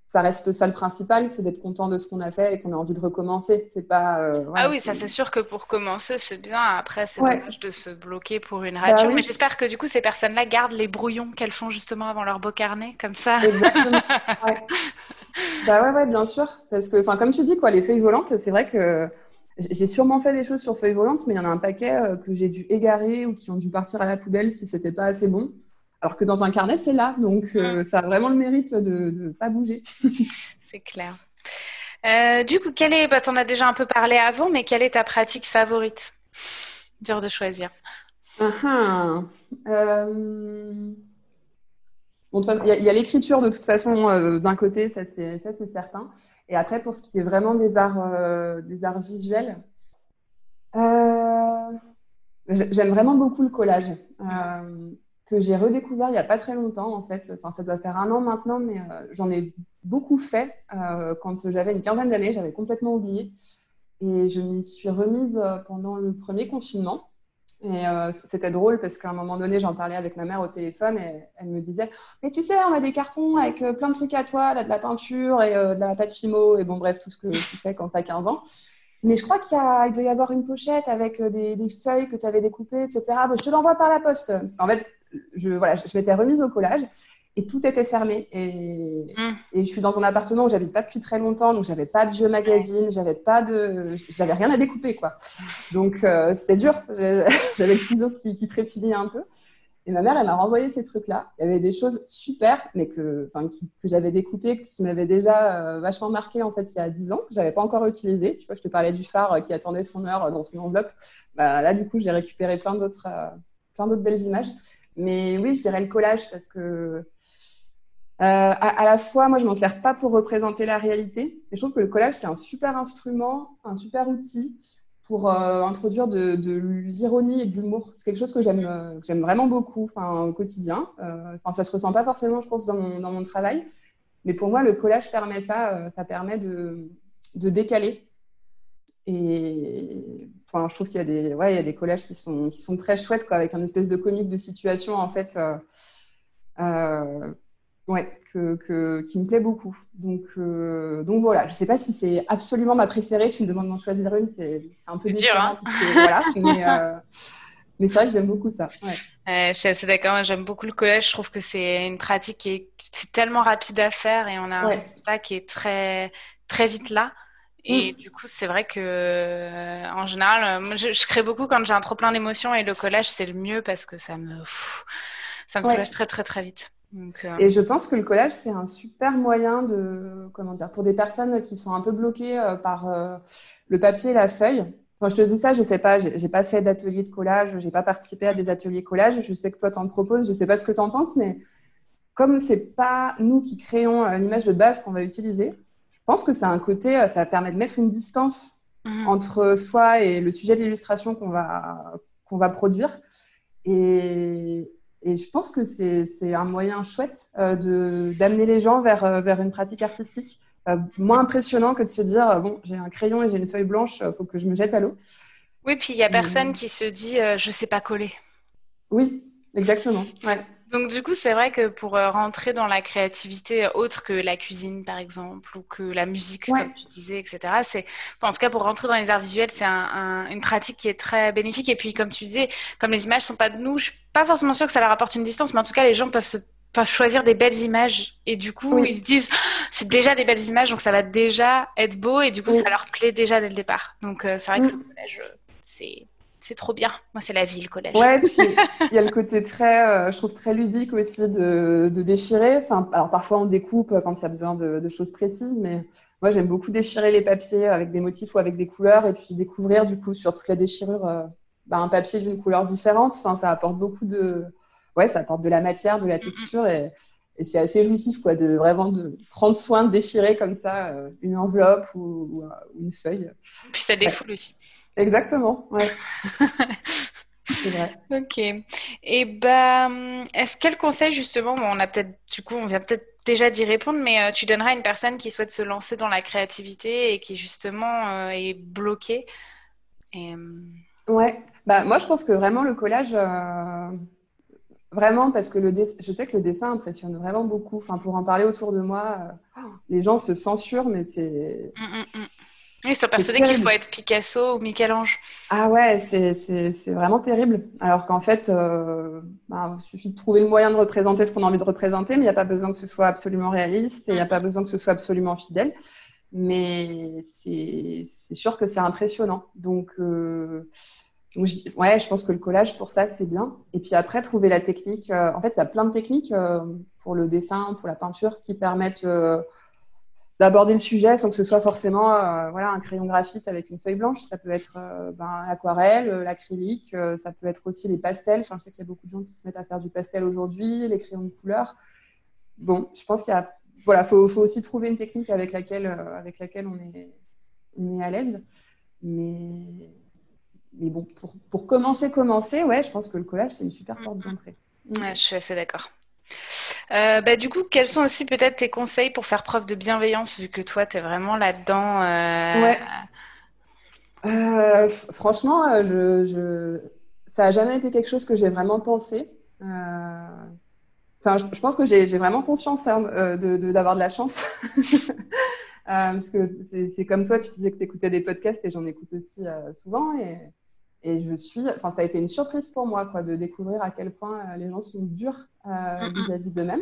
ça reste ça le principal, c'est d'être content de ce qu'on a fait et qu'on a envie de recommencer. C'est pas. Euh, ah oui, ça c'est sûr que pour commencer, c'est bien. Après, c'est dommage de se bloquer pour une bah radio. Mais j'espère que du coup, ces personnes-là gardent les brouillons qu'elles font justement avant leur beau carnet, comme ça. Exactement. bah ouais, ouais, bien sûr. Parce que, enfin, comme tu dis, quoi, les feuilles volantes, c'est vrai que j'ai sûrement fait des choses sur feuilles volantes, mais il y en a un paquet euh, que j'ai dû égarer ou qui ont dû partir à la poubelle si c'était pas assez bon. Alors que dans un carnet, c'est là. Donc, euh, mm. ça a vraiment le mérite de ne pas bouger. c'est clair. Euh, du coup, quelle est, bah, tu en as déjà un peu parlé avant, mais quelle est ta pratique favorite? Dur de choisir. Uh il y a, l'écriture de toute façon euh, d'un côté, ça c'est certain. Et après, pour ce qui est vraiment des arts, euh, des arts visuels, euh, j'aime vraiment beaucoup le collage que j'ai redécouvert il n'y a pas très longtemps en fait. Enfin, ça doit faire un an maintenant, mais j'en ai beaucoup fait quand j'avais une quinzaine d'années. J'avais complètement oublié et je m'y suis remise pendant le premier confinement. Et euh, c'était drôle parce qu'à un moment donné, j'en parlais avec ma mère au téléphone et elle me disait Mais tu sais, on a des cartons avec euh, plein de trucs à toi, de la peinture et euh, de la pâte fimo, et bon, bref, tout ce que tu fais quand tu as 15 ans. Mais je crois qu'il doit y avoir une pochette avec des, feuilles que tu avais découpées, etc. je te l'envoie par la poste. Parce qu'en fait, je, voilà, je m'étais remise au collage et tout était fermé. Et, mm. et, je suis dans un appartement où j'habite pas depuis très longtemps, donc j'avais pas de vieux magazines, j'avais pas de, j'avais rien à découper quoi. Donc euh, c'était dur. J'avais le ciseau qui, qui trépidait un peu. Et ma mère, elle m'a renvoyé ces trucs-là. Il y avait des choses super, mais que, enfin, que j'avais découpées, qui m'avaient déjà euh, vachement marqué en fait il y a 10 ans, que j'avais pas encore utilisé. Tu vois, je te parlais du phare euh, qui attendait son heure dans son enveloppe. Bah, là, du coup, j'ai récupéré plein d'autres, plein d'autres belles images. Mais oui, je dirais le collage parce que euh, à, la fois, moi, je m'en sers pas pour représenter la réalité. Je trouve que le collage, c'est un super instrument, un super outil pour euh, introduire de, l'ironie et de l'humour. C'est quelque chose que j'aime, euh, vraiment beaucoup, au quotidien. Enfin, ça se ressent pas forcément, je pense, dans mon, dans mon travail. Mais pour moi, le collage permet ça. ça permet de, de décaler. Et enfin, je trouve qu'il y a des, ouais, il y a des collages qui sont, qui sont très chouettes, quoi, avec un espèce de comique de situation, en fait. Euh, ouais, que, qui me plaît beaucoup. Donc, euh, donc voilà, je ne sais pas si c'est absolument ma préférée. Tu me demandes d'en choisir une, c'est un peu différent. Hein. voilà, euh, mais, c'est vrai que j'aime beaucoup ça. je suis assez d'accord. J'aime beaucoup le collège. Je trouve que c'est une pratique qui est, tellement rapide à faire et on a un résultat qui est très, très vite là. Et mm. du coup, c'est vrai que, en général, je, crée beaucoup quand j'ai un trop plein d'émotions et le collège, c'est le mieux parce que ça me, ça me soulage très, très, très vite. Euh, et je pense que le collage, c'est un super moyen de, comment dire, pour des personnes qui sont un peu bloquées euh, par euh, le papier et la feuille. Quand je te dis ça, je sais pas, j'ai pas fait d'atelier de collage, j'ai pas participé à des ateliers collage. Je sais que toi, t'en proposes, je sais pas ce que tu en penses, mais comme c'est pas nous qui créons l'image de base qu'on va utiliser, pense que c'est un côté, ça permet de mettre une distance mhm. entre soi et le sujet de l'illustration qu'on va, qu'on va produire. Et, et je pense que c'est un moyen chouette euh, d'amener les gens vers, euh, vers une pratique artistique. Euh, moins impressionnant que de se dire bon, j'ai un crayon et j'ai une feuille blanche, il faut que je me jette à l'eau. Oui, puis il n'y a personne qui se dit je ne sais pas coller. Oui, exactement. Ouais. Donc du coup, c'est vrai que pour euh, rentrer dans la créativité autre que la cuisine, par exemple, ou que la musique, comme tu disais, etc., c'est, en tout cas, pour rentrer dans les arts visuels, c'est une pratique qui est très bénéfique. Et puis, comme tu disais, comme les images sont pas de nous, je suis pas forcément sûre que ça leur apporte une distance, mais en tout cas, les gens peuvent se choisir des belles images. Et du coup ils se disent c'est déjà des belles images donc ça va déjà être beau et du coup ça leur plaît déjà dès le départ. Donc euh, c'est vrai que le collège c'est c'est trop bien. Moi, c'est la vie, le collège. Ouais, il y a le côté très, euh, je trouve très ludique aussi de, déchirer. Enfin, alors parfois on découpe quand il y a besoin de, choses précises, mais moi j'aime beaucoup déchirer les papiers avec des motifs ou avec des couleurs et puis découvrir du coup sur toute la déchirure euh, bah, un papier d'une couleur différente. Enfin, ça apporte beaucoup de, ouais, ça apporte de la matière, de la texture et, c'est assez jouissif quoi, de vraiment de prendre soin de déchirer comme ça une enveloppe ou, une feuille. Puis ça défoule aussi. Exactement, ouais. C'est vrai. Ok. Et ben, est-ce quel conseil justement, on a peut-être, du coup, on vient peut-être déjà d'y répondre, mais euh, tu donneras à une personne qui souhaite se lancer dans la créativité et qui justement euh, est bloquée. Et... Ouais. Bah moi, je pense que vraiment le collage. Euh, vraiment, parce que le je sais que le dessin impressionne vraiment beaucoup. Enfin, pour en parler autour de moi, les gens se censurent, mais c'est. Mmh, mmh, mmh. Ils sont persuadés qu'il faut être Picasso ou Michel-Ange. Ah ouais, c'est vraiment terrible. Alors qu'en fait, euh, bah, il suffit de trouver le moyen de représenter ce qu'on a envie de représenter, mais il n'y a pas besoin que ce soit absolument réaliste et il n'y a pas besoin que ce soit absolument fidèle. Mais c'est sûr que c'est impressionnant. Donc, euh, ouais, je pense que le collage, pour ça, c'est bien. Et puis après, trouver la technique. Euh, en fait, il y a plein de techniques pour le dessin, pour la peinture, qui permettent d'aborder le sujet sans que ce soit forcément euh, voilà, un crayon graphite avec une feuille blanche. Ça peut être euh, ben, l'aquarelle, euh, l'acrylique, ça peut être aussi les pastels. Enfin, je sais qu'il y a beaucoup de gens qui se mettent à faire du pastel aujourd'hui, les crayons de couleur. Bon, je pense qu'il y a, voilà, faut, faut, aussi trouver une technique avec laquelle, avec laquelle on est, on est à l'aise. Mais, mais bon, pour, pour commencer, commencer, ouais, je pense que le collage, c'est une super porte d'entrée. Ouais, je suis assez d'accord. Euh, bah, du coup, quels sont aussi peut-être tes conseils pour faire preuve de bienveillance, vu que toi, tu es vraiment là-dedans euh, Ouais. Euh, franchement, je, je... ça n'a jamais été quelque chose que j'ai vraiment pensé. Enfin, je, pense que j'ai vraiment conscience hein, d'avoir de, la chance. parce que c'est comme toi, tu disais que tu écoutais des podcasts et j'en écoute aussi souvent. Et et je suis, enfin, ça a été une surprise pour moi, quoi, de découvrir à quel point euh, les gens sont durs euh, vis-à-vis d'eux-mêmes.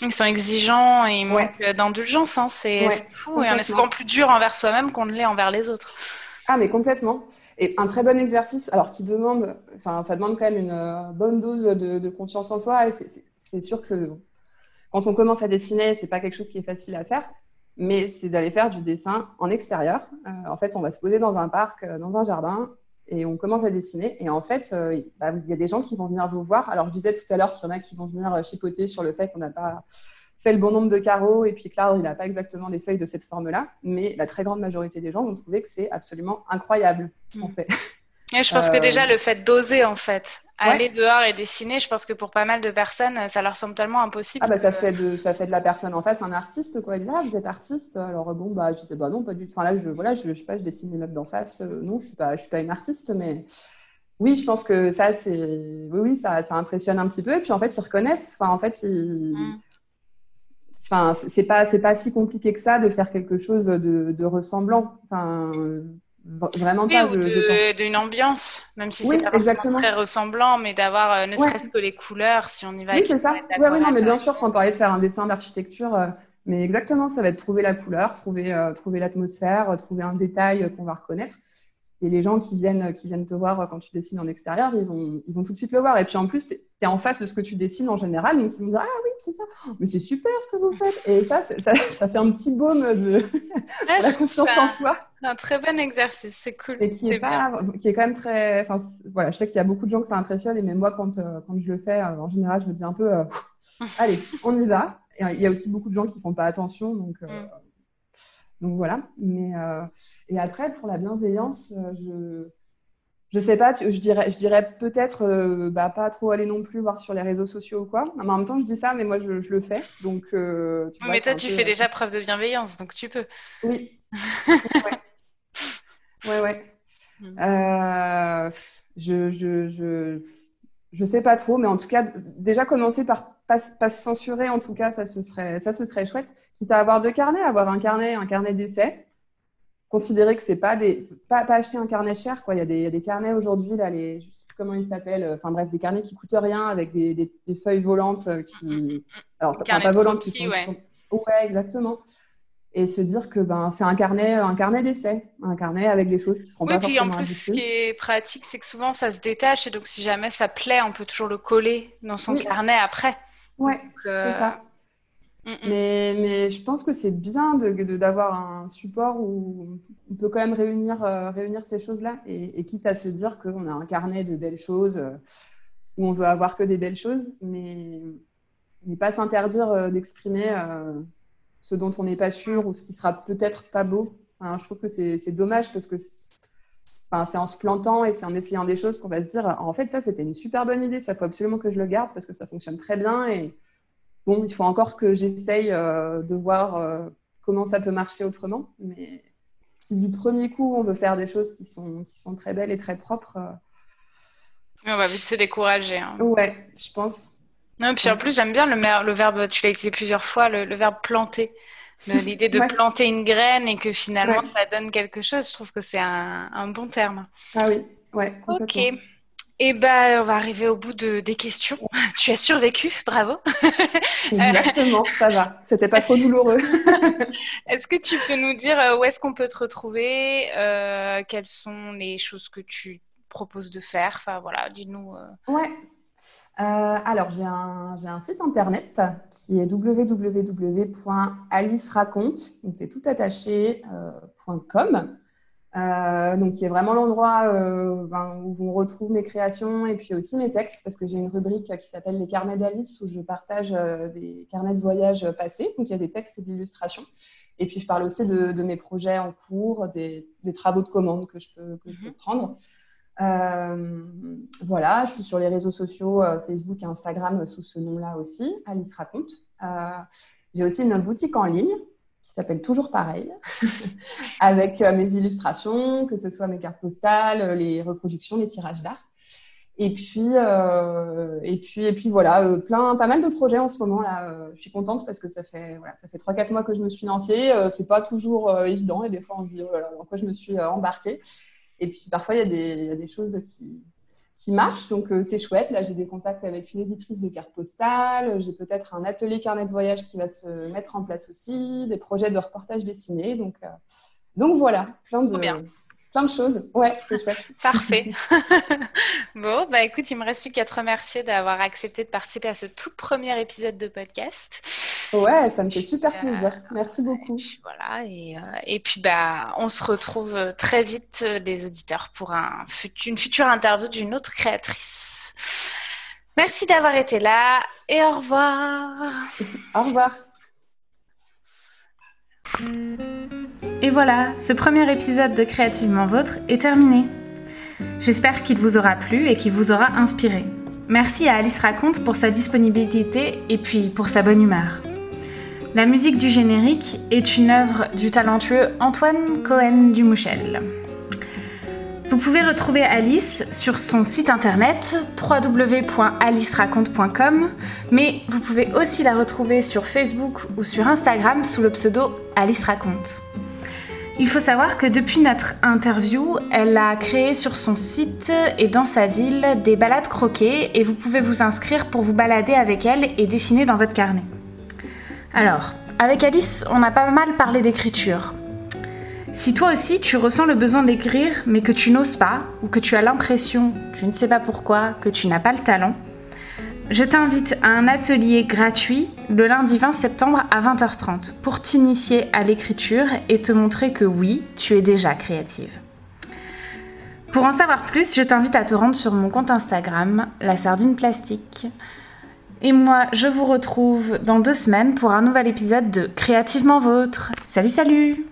Ils sont exigeants et ils manquent d'indulgence. Hein. C'est fou. Et on est souvent plus dur envers soi-même qu'on ne l'est envers les autres. Ah, mais complètement. Et un très bon exercice, alors qui demande, enfin, ça demande quand même une euh, bonne dose de, confiance en soi. Et c'est sûr que quand on commence à dessiner, c'est pas quelque chose qui est facile à faire, mais c'est d'aller faire du dessin en extérieur. en fait, on va se poser dans un parc, dans un jardin, et on commence à dessiner. Et en fait, euh, bah, il y a des gens qui vont venir vous voir. Alors, je disais tout à l'heure qu'il y en a qui vont venir euh, chipoter sur le fait qu'on n'a pas fait le bon nombre de carreaux et puis que il n'a pas exactement des feuilles de cette forme-là. Mais la très grande majorité des gens vont trouver que c'est absolument incroyable ce qu'on mm. fait. Et je pense que déjà, euh, le fait d'oser, en fait, aller dehors et dessiner, je pense que pour pas mal de personnes, ça leur semble tellement impossible. Ah bah ça fait de ça fait de la personne en face un artiste quoi. Il dit ah vous êtes artiste alors bon bah je disais bah non pas du tout. Enfin là je voilà je, je sais pas je dessine les meubles d'en face euh, non je suis pas je suis pas une artiste mais oui je pense que ça c'est oui oui ça, ça impressionne un petit peu et puis en fait ils reconnaissent enfin en fait ils mm. Enfin, c'est pas c'est pas si compliqué que ça de faire quelque chose de, de ressemblant. Enfin, Vraiment pas, je, pense. D'une ambiance, même si c'est pas exactement. très ressemblant, mais d'avoir euh, ne serait-ce que les couleurs, si on y va. Oui, c'est ça. Oui, oui, non, mais bien sûr, sans parler de faire un dessin d'architecture, euh, mais exactement, ça va être trouver la couleur, trouver, euh, trouver l'atmosphère, trouver un détail qu'on va reconnaître. Et les gens qui viennent, qui viennent te voir quand tu dessines en extérieur, ils vont, ils vont tout de suite le voir. Et puis en plus, tu es en face de ce que tu dessines en général. Donc ils vont dire Ah oui, c'est ça. Mais c'est super ce que vous faites. Et ça, ça, ça, fait un petit baume de la confiance en soi. Un très bon exercice, c'est cool. Et qui est, pas, qui est quand même très. Enfin, voilà, je sais qu'il y a beaucoup de gens que ça impressionne. Et même moi, quand, euh, quand je le fais, euh, en général, je me dis un peu euh, Allez, on y va. Et il y a aussi beaucoup de gens qui font pas attention. Donc. Mm. Donc voilà. Mais, euh, et après, pour la bienveillance, euh, je je sais pas, je dirais, je dirais peut-être euh, bah, pas trop aller non plus voir sur les réseaux sociaux ou quoi. Mais en même temps, je dis ça, mais moi, je, le fais. Donc, mais toi, tu fais déjà preuve de bienveillance, donc tu peux. Oui. ouais, ouais. ouais. Hmm. je, je, je, je sais pas trop, mais en tout cas, déjà commencer par pas, pas se censurer, en tout cas, ça ce serait, ça ce serait chouette. Quitte à avoir deux carnets, avoir un carnet, un carnet d'essai. Considérer que c'est pas des, pas, pas, acheter un carnet cher, quoi. Il y a des, il y a des carnets aujourd'hui, là, les, je sais plus comment ils s'appellent. Enfin bref, des carnets qui coûtent rien avec des, des, des feuilles volantes qui, alors pas, volantes, qui sont, ouais. sont, ouais, exactement et se dire que ben, c'est un carnet, un carnet d'essai, un carnet avec des choses qui seront oui, pas puis en plus, ce qui est pratique, c'est que souvent ça se détache et donc si jamais ça plaît, on peut toujours le coller dans son carnet après. Ouais, c'est euh, ça. Mm, mm. Mais, mais, je pense que c'est bien d'avoir de, un support où on peut quand même réunir, euh, réunir ces choses-là et, quitte à se dire qu'on a un carnet de belles choses. Euh, où on veut avoir que des belles choses, mais, mais pas s'interdire d'exprimer ce dont on n'est pas sûr ou ce qui sera peut-être pas beau. je trouve que c'est dommage parce que c'est en se plantant et c'est en essayant des choses qu'on va se dire en fait, ça, c'était une super bonne idée, ça faut absolument que je le garde parce que ça fonctionne très bien. Et bon, il faut encore que j'essaye euh, de voir euh, comment ça peut marcher autrement. Mais si du premier coup, on veut faire des choses qui sont, qui sont très belles et très propres. Euh, on va vite se décourager. Hein. Ouais, je pense. Non, puis en plus, j'aime bien le, le, verbe, tu l'as utilisé plusieurs fois, le verbe planter. L'idée de planter une graine et que finalement ça donne quelque chose, je trouve que c'est un, bon terme. Ah oui, ouais. Ok. Et eh ben, on va arriver au bout de, des questions. Tu as survécu, bravo. Exactement, ça va. C'était pas trop douloureux. est-ce que tu peux nous dire euh, où est-ce qu'on peut te retrouver euh, Quelles sont les choses que tu proposes de faire? Enfin voilà, dis-nous. Euh. Ouais, euh, alors, j'ai un, un, site internet qui est www.aliceraconte, donc c'est tout attaché, euh, .com, euh, donc qui est vraiment l'endroit ben, où on retrouve mes créations et puis aussi mes textes, parce que j'ai une rubrique qui s'appelle les carnets d'Alice où je partage des carnets de voyage passés, donc il y a des textes et des illustrations. Et puis je parle aussi de, mes projets en cours, des, travaux de commande que je peux, que je peux mhm. prendre. Euh, voilà, je suis sur les réseaux sociaux, euh, Facebook et Instagram sous ce nom-là aussi, Alice Raconte. Euh, j'ai aussi une boutique en ligne qui s'appelle toujours pareil, avec mes illustrations, que ce soit mes cartes postales, les reproductions, les tirages d'art. Et puis, et puis, et puis voilà, plein, pas mal de projets en ce moment là. je suis contente parce que ça fait, voilà, ça fait 3-4 mois que je me suis lancée. c'est pas toujours évident et des fois on se dit oh quoi je me suis embarquée. Et puis parfois, il y a des, y a des choses qui, qui marchent, donc euh, c'est chouette. Là, j'ai des contacts avec une éditrice de cartes postales, j'ai peut-être un atelier carnet de voyage qui va se mettre en place aussi, des projets de reportage dessiné. Donc, euh, donc voilà, plein de, plein de choses. Ouais, c'est chouette. Parfait. bon, bah écoute, il me reste plus qu'à te remercier d'avoir accepté de participer à ce tout premier épisode de podcast. Ouais, ça me fait super plaisir. Merci beaucoup. Et puis, voilà, et, euh, et, puis bah, on se retrouve très vite, euh, les auditeurs, pour un, une future interview d'une autre créatrice. Merci d'avoir été là et au revoir. au revoir. Et voilà, ce premier épisode de Créativement Vôtre est terminé. J'espère qu'il vous aura plu et qu'il vous aura inspiré. Merci à Alice Raconte pour sa disponibilité et puis pour sa bonne humeur. La musique du générique est une œuvre du talentueux Antoine Cohen Dumouchel. Vous pouvez retrouver Alice sur son site internet www.aliceraconte.com, mais vous pouvez aussi la retrouver sur Facebook ou sur Instagram sous le pseudo Alice Raconte. Il faut savoir que depuis notre interview, elle a créé sur son site et dans sa ville des balades croquées et vous pouvez vous inscrire pour vous balader avec elle et dessiner dans votre carnet. Alors, avec Alice, on a pas mal parlé d'écriture. Si toi aussi tu ressens le besoin d'écrire mais que tu n'oses pas ou que tu as l'impression, je ne sais pas pourquoi, que tu n'as pas le talent, je t'invite à un atelier gratuit le lundi 20 septembre à 20h30 pour t'initier à l'écriture et te montrer que oui, tu es déjà créative. Pour en savoir plus, je t'invite à te rendre sur mon compte Instagram, la sardine plastique. Et moi, je vous retrouve dans deux semaines pour un nouvel épisode de Créativement Vôtre. Salut, salut